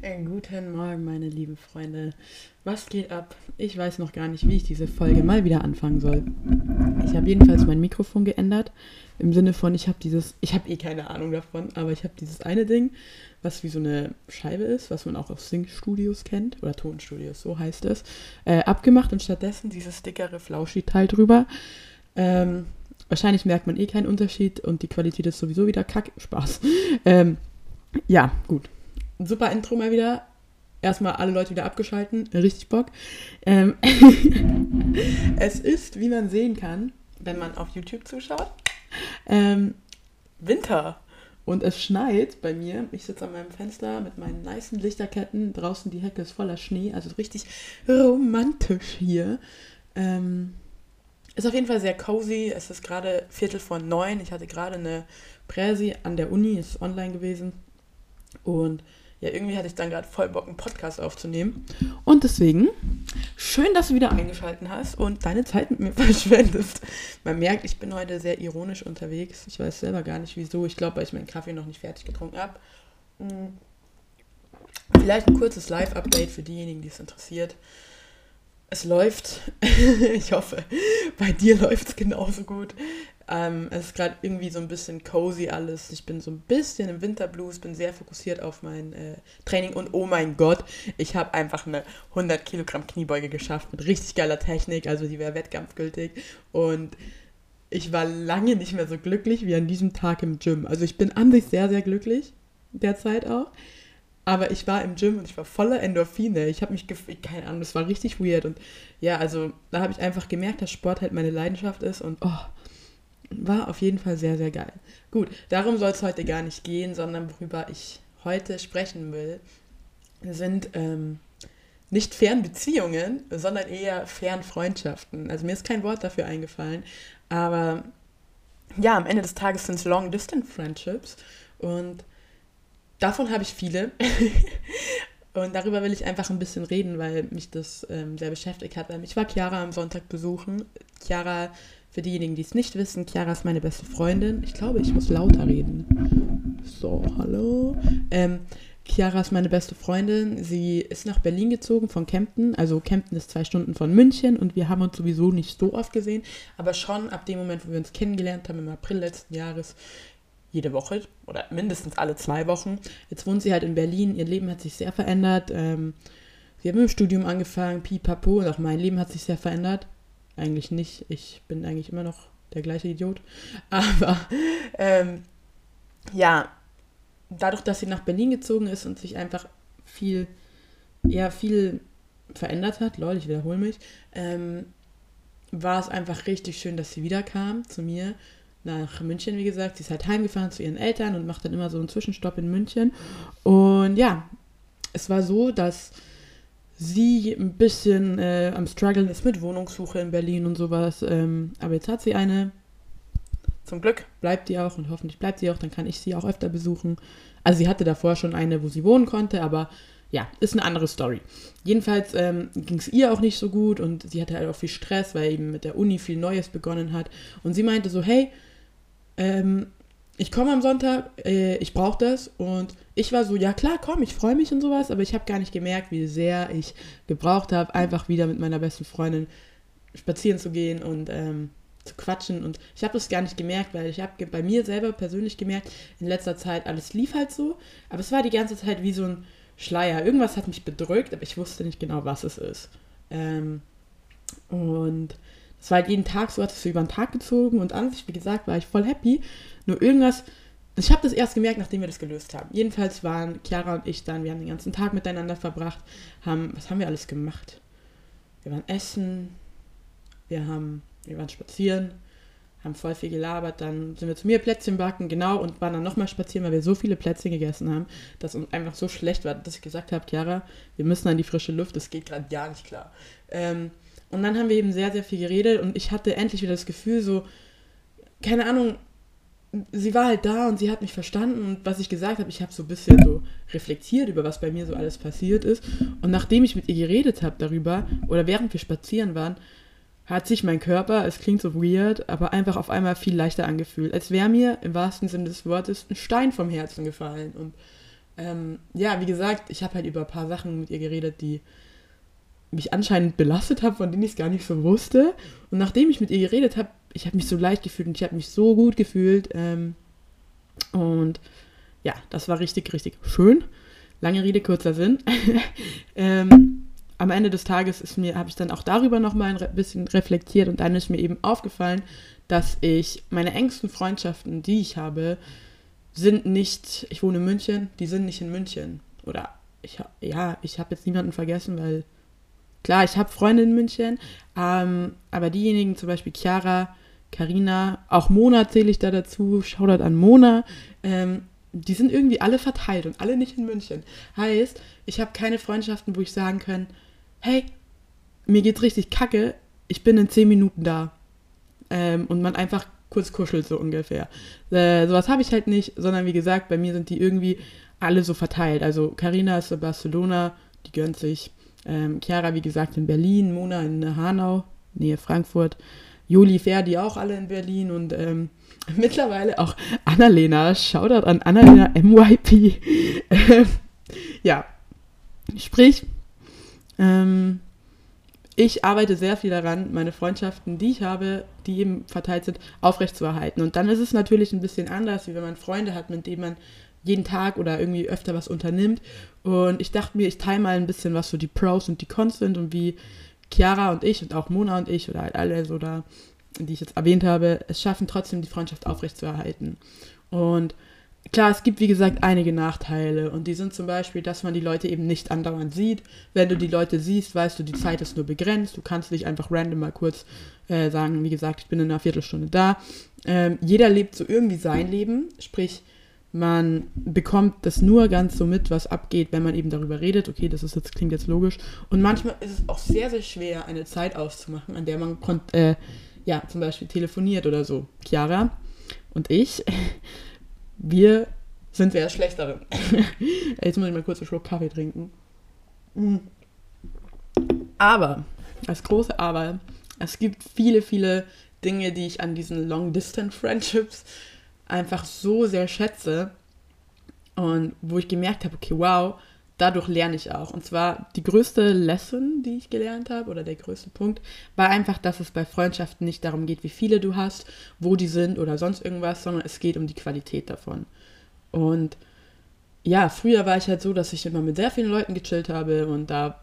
Äh, guten Morgen, meine lieben Freunde. Was geht ab? Ich weiß noch gar nicht, wie ich diese Folge mal wieder anfangen soll. Ich habe jedenfalls mein Mikrofon geändert. Im Sinne von, ich habe dieses, ich habe eh keine Ahnung davon, aber ich habe dieses eine Ding, was wie so eine Scheibe ist, was man auch aus Sing-Studios kennt, oder Tonstudios, so heißt es, äh, abgemacht und stattdessen dieses dickere Flauschi-Teil drüber. Ähm, wahrscheinlich merkt man eh keinen Unterschied und die Qualität ist sowieso wieder kack. Spaß. Ähm, ja, gut super Intro mal wieder. Erstmal alle Leute wieder abgeschalten. Richtig Bock. Ähm es ist, wie man sehen kann, wenn man auf YouTube zuschaut, ähm, Winter. Und es schneit bei mir. Ich sitze an meinem Fenster mit meinen nice Lichterketten. Draußen die Hecke ist voller Schnee. Also richtig romantisch hier. Ähm, ist auf jeden Fall sehr cozy. Es ist gerade Viertel vor neun. Ich hatte gerade eine Präsi an der Uni. Ist online gewesen. Und ja, irgendwie hatte ich dann gerade voll Bock, einen Podcast aufzunehmen. Und deswegen, schön, dass du wieder eingeschaltet hast und deine Zeit mit mir verschwendest. Man merkt, ich bin heute sehr ironisch unterwegs. Ich weiß selber gar nicht wieso. Ich glaube, weil ich meinen Kaffee noch nicht fertig getrunken habe. Hm. Vielleicht ein kurzes Live-Update für diejenigen, die es interessiert. Es läuft. ich hoffe, bei dir läuft es genauso gut. Ähm, es ist gerade irgendwie so ein bisschen cozy alles. Ich bin so ein bisschen im Winterblues, bin sehr fokussiert auf mein äh, Training und oh mein Gott, ich habe einfach eine 100 Kilogramm Kniebeuge geschafft mit richtig geiler Technik, also die wäre wettkampfgültig und ich war lange nicht mehr so glücklich wie an diesem Tag im Gym. Also ich bin an sich sehr, sehr glücklich, derzeit auch. Aber ich war im Gym und ich war voller Endorphine. Ich habe mich gefühlt, keine Ahnung, das war richtig weird. Und ja, also da habe ich einfach gemerkt, dass Sport halt meine Leidenschaft ist. Und oh, war auf jeden Fall sehr, sehr geil. Gut, darum soll es heute gar nicht gehen, sondern worüber ich heute sprechen will, sind ähm, nicht Fernbeziehungen, sondern eher Fernfreundschaften. Also mir ist kein Wort dafür eingefallen, aber ja, am Ende des Tages sind es Long-Distance-Friendships und davon habe ich viele. und darüber will ich einfach ein bisschen reden, weil mich das ähm, sehr beschäftigt hat. Ich war Chiara am Sonntag besuchen. Chiara für diejenigen, die es nicht wissen, Chiara ist meine beste Freundin. Ich glaube, ich muss lauter reden. So, hallo. Ähm, Chiara ist meine beste Freundin. Sie ist nach Berlin gezogen von Kempten. Also Kempten ist zwei Stunden von München und wir haben uns sowieso nicht so oft gesehen. Aber schon ab dem Moment, wo wir uns kennengelernt haben, im April letzten Jahres, jede Woche oder mindestens alle zwei Wochen. Jetzt wohnt sie halt in Berlin. Ihr Leben hat sich sehr verändert. Ähm, sie hat mit dem Studium angefangen, pipapo. Und auch mein Leben hat sich sehr verändert. Eigentlich nicht. Ich bin eigentlich immer noch der gleiche Idiot. Aber ähm, ja, dadurch, dass sie nach Berlin gezogen ist und sich einfach viel, ja, viel verändert hat, lol, ich wiederhole mich, ähm, war es einfach richtig schön, dass sie wiederkam zu mir nach München, wie gesagt. Sie ist halt heimgefahren zu ihren Eltern und macht dann immer so einen Zwischenstopp in München. Und ja, es war so, dass sie ein bisschen äh, am struggeln ist mit Wohnungssuche in Berlin und sowas. Ähm, aber jetzt hat sie eine. Zum Glück bleibt die auch und hoffentlich bleibt sie auch, dann kann ich sie auch öfter besuchen. Also sie hatte davor schon eine, wo sie wohnen konnte, aber ja, ist eine andere Story. Jedenfalls ähm, ging es ihr auch nicht so gut und sie hatte halt auch viel Stress, weil eben mit der Uni viel Neues begonnen hat. Und sie meinte so, hey, ähm, ich komme am Sonntag, äh, ich brauche das. Und ich war so, ja klar, komm, ich freue mich und sowas, aber ich habe gar nicht gemerkt, wie sehr ich gebraucht habe, einfach wieder mit meiner besten Freundin spazieren zu gehen und ähm, zu quatschen. Und ich habe das gar nicht gemerkt, weil ich habe bei mir selber persönlich gemerkt, in letzter Zeit, alles lief halt so, aber es war die ganze Zeit wie so ein Schleier. Irgendwas hat mich bedrückt, aber ich wusste nicht genau, was es ist. Ähm, und es war halt jeden Tag so, hat es so über den Tag gezogen und an sich, wie gesagt, war ich voll happy. Nur irgendwas, ich habe das erst gemerkt, nachdem wir das gelöst haben. Jedenfalls waren Chiara und ich dann, wir haben den ganzen Tag miteinander verbracht, haben, was haben wir alles gemacht? Wir waren essen, wir haben, wir waren spazieren, haben voll viel gelabert, dann sind wir zu mir Plätzchen backen, genau, und waren dann nochmal spazieren, weil wir so viele Plätzchen gegessen haben, dass uns einfach so schlecht war, dass ich gesagt habe, Chiara, wir müssen an die frische Luft, das geht gerade gar nicht klar. Ähm, und dann haben wir eben sehr, sehr viel geredet und ich hatte endlich wieder das Gefühl, so, keine Ahnung, sie war halt da und sie hat mich verstanden und was ich gesagt habe, ich habe so ein bisschen so reflektiert über was bei mir so alles passiert ist. Und nachdem ich mit ihr geredet habe darüber oder während wir spazieren waren, hat sich mein Körper, es klingt so weird, aber einfach auf einmal viel leichter angefühlt, als wäre mir im wahrsten Sinne des Wortes ein Stein vom Herzen gefallen. Und ähm, ja, wie gesagt, ich habe halt über ein paar Sachen mit ihr geredet, die mich anscheinend belastet haben, von denen ich es gar nicht so wusste. Und nachdem ich mit ihr geredet habe, ich habe mich so leicht gefühlt und ich habe mich so gut gefühlt. Ähm, und ja, das war richtig, richtig schön. Lange Rede, kurzer Sinn. ähm, am Ende des Tages ist mir, habe ich dann auch darüber nochmal ein bisschen reflektiert und dann ist mir eben aufgefallen, dass ich meine engsten Freundschaften, die ich habe, sind nicht, ich wohne in München, die sind nicht in München. Oder ich, ja, ich habe jetzt niemanden vergessen, weil klar, ich habe Freunde in München, ähm, aber diejenigen, zum Beispiel Chiara, Karina, auch Mona zähle ich da dazu, Shoutout an Mona, ähm, die sind irgendwie alle verteilt und alle nicht in München. Heißt, ich habe keine Freundschaften, wo ich sagen kann, hey, mir geht's richtig kacke, ich bin in zehn Minuten da. Ähm, und man einfach kurz kuschelt, so ungefähr. Äh, sowas habe ich halt nicht, sondern wie gesagt, bei mir sind die irgendwie alle so verteilt. Also Karina ist in Barcelona, die gönnt sich. Ähm, Chiara, wie gesagt, in Berlin, Mona in Hanau, Nähe Frankfurt. Juli Ferdi auch alle in Berlin und ähm, mittlerweile auch Annalena. Shoutout an Annalena MYP. Ja, sprich, ähm, ich arbeite sehr viel daran, meine Freundschaften, die ich habe, die eben verteilt sind, aufrechtzuerhalten. Und dann ist es natürlich ein bisschen anders, wie wenn man Freunde hat, mit denen man jeden Tag oder irgendwie öfter was unternimmt. Und ich dachte mir, ich teile mal ein bisschen, was so die Pros und die Cons sind und wie Chiara und ich und auch Mona und ich oder halt alle so da, die ich jetzt erwähnt habe, es schaffen trotzdem die Freundschaft aufrechtzuerhalten. Und Klar, es gibt wie gesagt einige Nachteile und die sind zum Beispiel, dass man die Leute eben nicht andauernd sieht. Wenn du die Leute siehst, weißt du, die Zeit ist nur begrenzt. Du kannst nicht einfach random mal kurz äh, sagen, wie gesagt, ich bin in einer Viertelstunde da. Ähm, jeder lebt so irgendwie sein Leben, sprich, man bekommt das nur ganz so mit, was abgeht, wenn man eben darüber redet. Okay, das ist jetzt, klingt jetzt logisch. Und manchmal ist es auch sehr, sehr schwer, eine Zeit auszumachen, an der man äh, ja, zum Beispiel telefoniert oder so. Chiara und ich wir sind sehr schlecht darin. Jetzt muss ich mal kurz einen Schluck Kaffee trinken. Mm. Aber, das große Aber, es gibt viele, viele Dinge, die ich an diesen Long-Distance-Friendships einfach so sehr schätze und wo ich gemerkt habe, okay, wow, dadurch lerne ich auch. Und zwar die größte Lesson, die ich gelernt habe, oder der größte Punkt, war einfach, dass es bei Freundschaften nicht darum geht, wie viele du hast, wo die sind oder sonst irgendwas, sondern es geht um die Qualität davon. Und ja, früher war ich halt so, dass ich immer mit sehr vielen Leuten gechillt habe und da,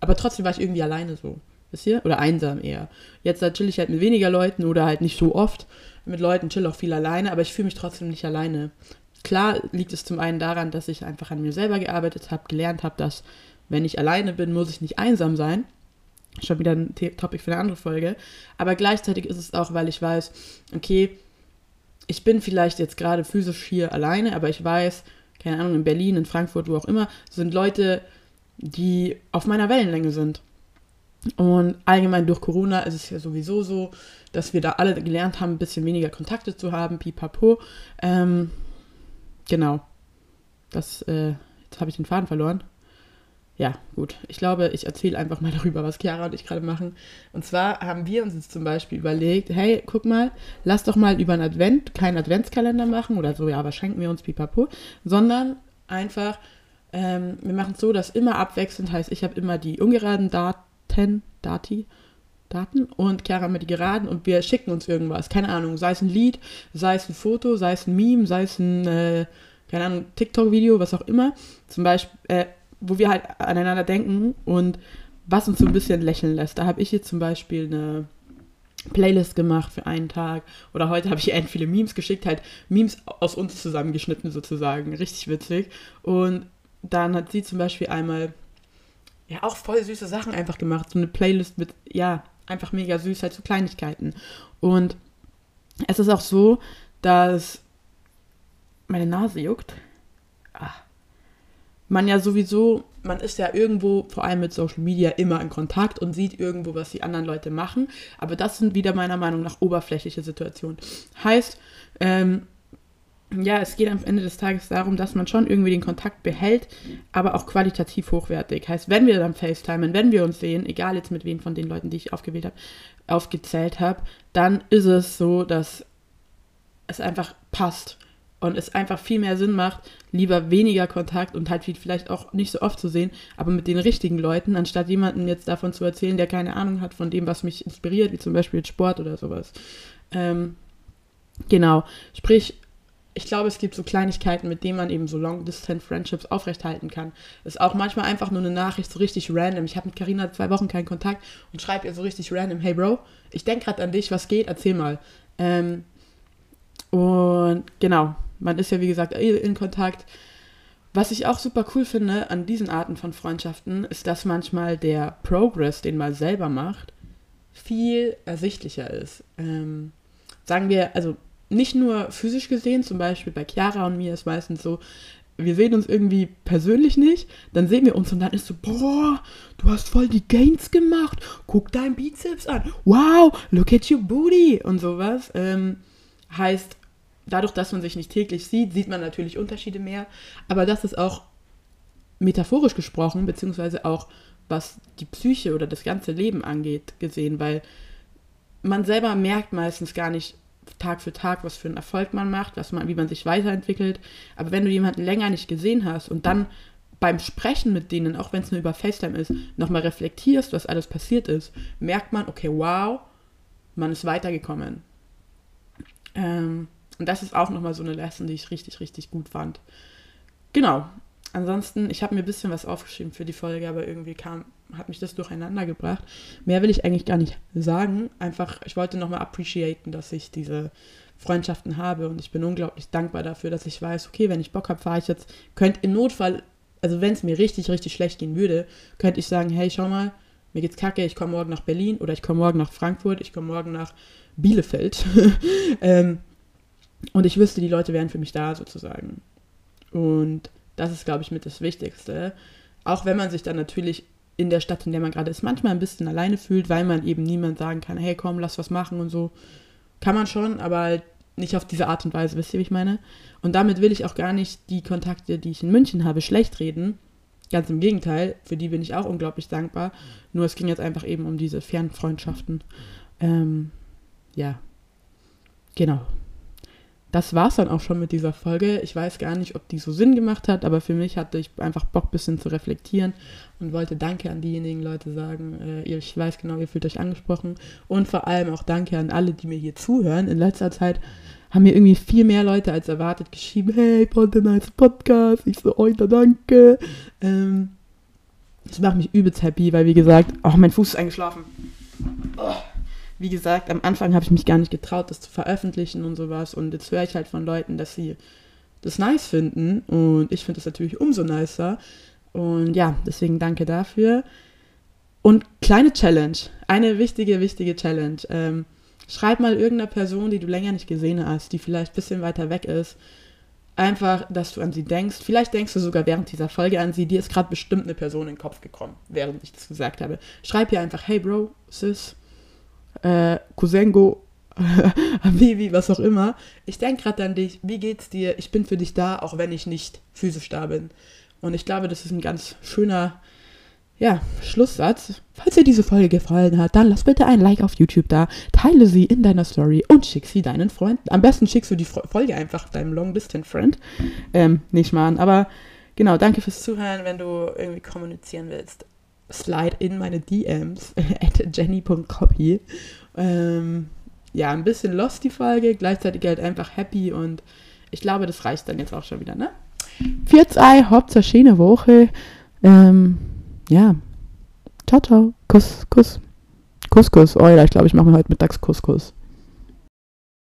aber trotzdem war ich irgendwie alleine so. Wisst ihr? Oder einsam eher. Jetzt da chill ich halt mit weniger Leuten oder halt nicht so oft mit Leuten, chill auch viel alleine, aber ich fühle mich trotzdem nicht alleine. Klar liegt es zum einen daran, dass ich einfach an mir selber gearbeitet habe, gelernt habe, dass wenn ich alleine bin, muss ich nicht einsam sein. Schon wieder ein Topic für eine andere Folge. Aber gleichzeitig ist es auch, weil ich weiß, okay, ich bin vielleicht jetzt gerade physisch hier alleine, aber ich weiß, keine Ahnung, in Berlin, in Frankfurt, wo auch immer, sind Leute, die auf meiner Wellenlänge sind. Und allgemein durch Corona ist es ja sowieso so, dass wir da alle gelernt haben, ein bisschen weniger Kontakte zu haben, pipapo. Ähm, genau. Das, äh, jetzt habe ich den Faden verloren ja, gut. Ich glaube, ich erzähle einfach mal darüber, was Chiara und ich gerade machen. Und zwar haben wir uns jetzt zum Beispiel überlegt, hey, guck mal, lass doch mal über einen Advent keinen Adventskalender machen oder so, ja, aber schenken wir uns pipapo, sondern einfach, ähm, wir machen es so, dass immer abwechselnd heißt, ich habe immer die ungeraden Daten, Dati, Daten und Chiara immer die geraden und wir schicken uns irgendwas. Keine Ahnung, sei es ein Lied, sei es ein Foto, sei es ein Meme, sei es ein, äh, keine Ahnung, TikTok-Video, was auch immer. Zum Beispiel, äh, wo wir halt aneinander denken und was uns so ein bisschen lächeln lässt. Da habe ich jetzt zum Beispiel eine Playlist gemacht für einen Tag oder heute habe ich end viele Memes geschickt, halt Memes aus uns zusammengeschnitten sozusagen, richtig witzig. Und dann hat sie zum Beispiel einmal ja auch voll süße Sachen einfach gemacht, so eine Playlist mit ja einfach mega süß, halt so Kleinigkeiten. Und es ist auch so, dass meine Nase juckt. Ah, man ja sowieso, man ist ja irgendwo, vor allem mit Social Media, immer in Kontakt und sieht irgendwo, was die anderen Leute machen. Aber das sind wieder meiner Meinung nach oberflächliche Situationen. Heißt, ähm, ja, es geht am Ende des Tages darum, dass man schon irgendwie den Kontakt behält, aber auch qualitativ hochwertig. Heißt, wenn wir dann FaceTimen, wenn wir uns sehen, egal jetzt mit wem von den Leuten, die ich aufgewählt habe, aufgezählt habe, dann ist es so, dass es einfach passt und es einfach viel mehr Sinn macht, lieber weniger Kontakt und halt vielleicht auch nicht so oft zu sehen, aber mit den richtigen Leuten, anstatt jemanden jetzt davon zu erzählen, der keine Ahnung hat von dem, was mich inspiriert, wie zum Beispiel Sport oder sowas. Ähm, genau, sprich, ich glaube, es gibt so Kleinigkeiten, mit denen man eben so Long-Distance-Friendships aufrechthalten kann. Ist auch manchmal einfach nur eine Nachricht, so richtig random. Ich habe mit Karina zwei Wochen keinen Kontakt und schreibe ihr so richtig random, hey Bro, ich denke gerade an dich, was geht, erzähl mal. Ähm, und genau, man ist ja wie gesagt eh in Kontakt. Was ich auch super cool finde an diesen Arten von Freundschaften, ist, dass manchmal der Progress, den man selber macht, viel ersichtlicher ist. Ähm, sagen wir, also nicht nur physisch gesehen, zum Beispiel bei Chiara und mir ist meistens so, wir sehen uns irgendwie persönlich nicht, dann sehen wir uns und dann ist so, boah, du hast voll die Gains gemacht, guck deinen Bizeps an, wow, look at your booty und sowas. Ähm, heißt, dadurch, dass man sich nicht täglich sieht, sieht man natürlich Unterschiede mehr, aber das ist auch metaphorisch gesprochen, beziehungsweise auch was die Psyche oder das ganze Leben angeht, gesehen, weil man selber merkt meistens gar nicht Tag für Tag, was für einen Erfolg man macht, was man, wie man sich weiterentwickelt. Aber wenn du jemanden länger nicht gesehen hast und dann beim Sprechen mit denen, auch wenn es nur über FaceTime ist, nochmal reflektierst, was alles passiert ist, merkt man, okay, wow, man ist weitergekommen. Ähm, und das ist auch nochmal so eine Lesson, die ich richtig, richtig gut fand. Genau. Ansonsten, ich habe mir ein bisschen was aufgeschrieben für die Folge, aber irgendwie kam, hat mich das durcheinander gebracht. Mehr will ich eigentlich gar nicht sagen. Einfach, ich wollte nochmal appreciaten, dass ich diese Freundschaften habe und ich bin unglaublich dankbar dafür, dass ich weiß, okay, wenn ich Bock habe, fahre ich jetzt, könnte im Notfall, also wenn es mir richtig, richtig schlecht gehen würde, könnte ich sagen, hey, schau mal, mir geht's kacke, ich komme morgen nach Berlin oder ich komme morgen nach Frankfurt, ich komme morgen nach Bielefeld. ähm, und ich wüsste, die Leute wären für mich da sozusagen. Und das ist, glaube ich, mit das Wichtigste. Auch wenn man sich dann natürlich in der Stadt, in der man gerade ist, manchmal ein bisschen alleine fühlt, weil man eben niemand sagen kann, hey komm, lass was machen und so. Kann man schon, aber halt nicht auf diese Art und Weise, wisst ihr, wie ich meine? Und damit will ich auch gar nicht die Kontakte, die ich in München habe, schlecht reden. Ganz im Gegenteil, für die bin ich auch unglaublich dankbar. Nur es ging jetzt einfach eben um diese Fernfreundschaften. Ähm, ja, genau das war es dann auch schon mit dieser Folge. Ich weiß gar nicht, ob die so Sinn gemacht hat, aber für mich hatte ich einfach Bock, ein bisschen zu reflektieren und wollte Danke an diejenigen Leute sagen. Äh, ich weiß genau, ihr fühlt euch angesprochen. Und vor allem auch Danke an alle, die mir hier zuhören. In letzter Zeit haben mir irgendwie viel mehr Leute als erwartet geschrieben, hey, Ponte Nice Podcast. Ich so, heute danke. Ähm, das macht mich übelst happy, weil wie gesagt, oh, mein Fuß ist eingeschlafen. Oh wie gesagt, am Anfang habe ich mich gar nicht getraut, das zu veröffentlichen und sowas. Und jetzt höre ich halt von Leuten, dass sie das nice finden. Und ich finde das natürlich umso nicer. Und ja, deswegen danke dafür. Und kleine Challenge, eine wichtige, wichtige Challenge. Ähm, schreib mal irgendeiner Person, die du länger nicht gesehen hast, die vielleicht ein bisschen weiter weg ist, einfach, dass du an sie denkst. Vielleicht denkst du sogar während dieser Folge an sie. Dir ist gerade bestimmt eine Person in den Kopf gekommen, während ich das gesagt habe. Schreib ihr einfach, hey Bro, Sis, äh, Cousengo, Vivi, was auch immer. Ich denke gerade an dich, wie geht's dir? Ich bin für dich da, auch wenn ich nicht physisch da bin. Und ich glaube, das ist ein ganz schöner ja, Schlusssatz. Falls dir diese Folge gefallen hat, dann lass bitte ein Like auf YouTube da, teile sie in deiner Story und schick sie deinen Freunden. Am besten schickst du die Folge einfach deinem Long Distance Friend. Ähm, nicht mal aber genau, danke fürs Zuhören, wenn du irgendwie kommunizieren willst slide in meine DMs at jenny.copy. Ähm, ja, ein bisschen lost die Folge, gleichzeitig halt einfach happy und ich glaube, das reicht dann jetzt auch schon wieder, ne? Viert's Ei, Hauptsache schöne Woche. Ähm, ja. Ciao, ciao. Kuss, Kuss. Kuss, Kuss. Oh ja, ich glaube, ich mache mir heute mittags Kuss, Kuss.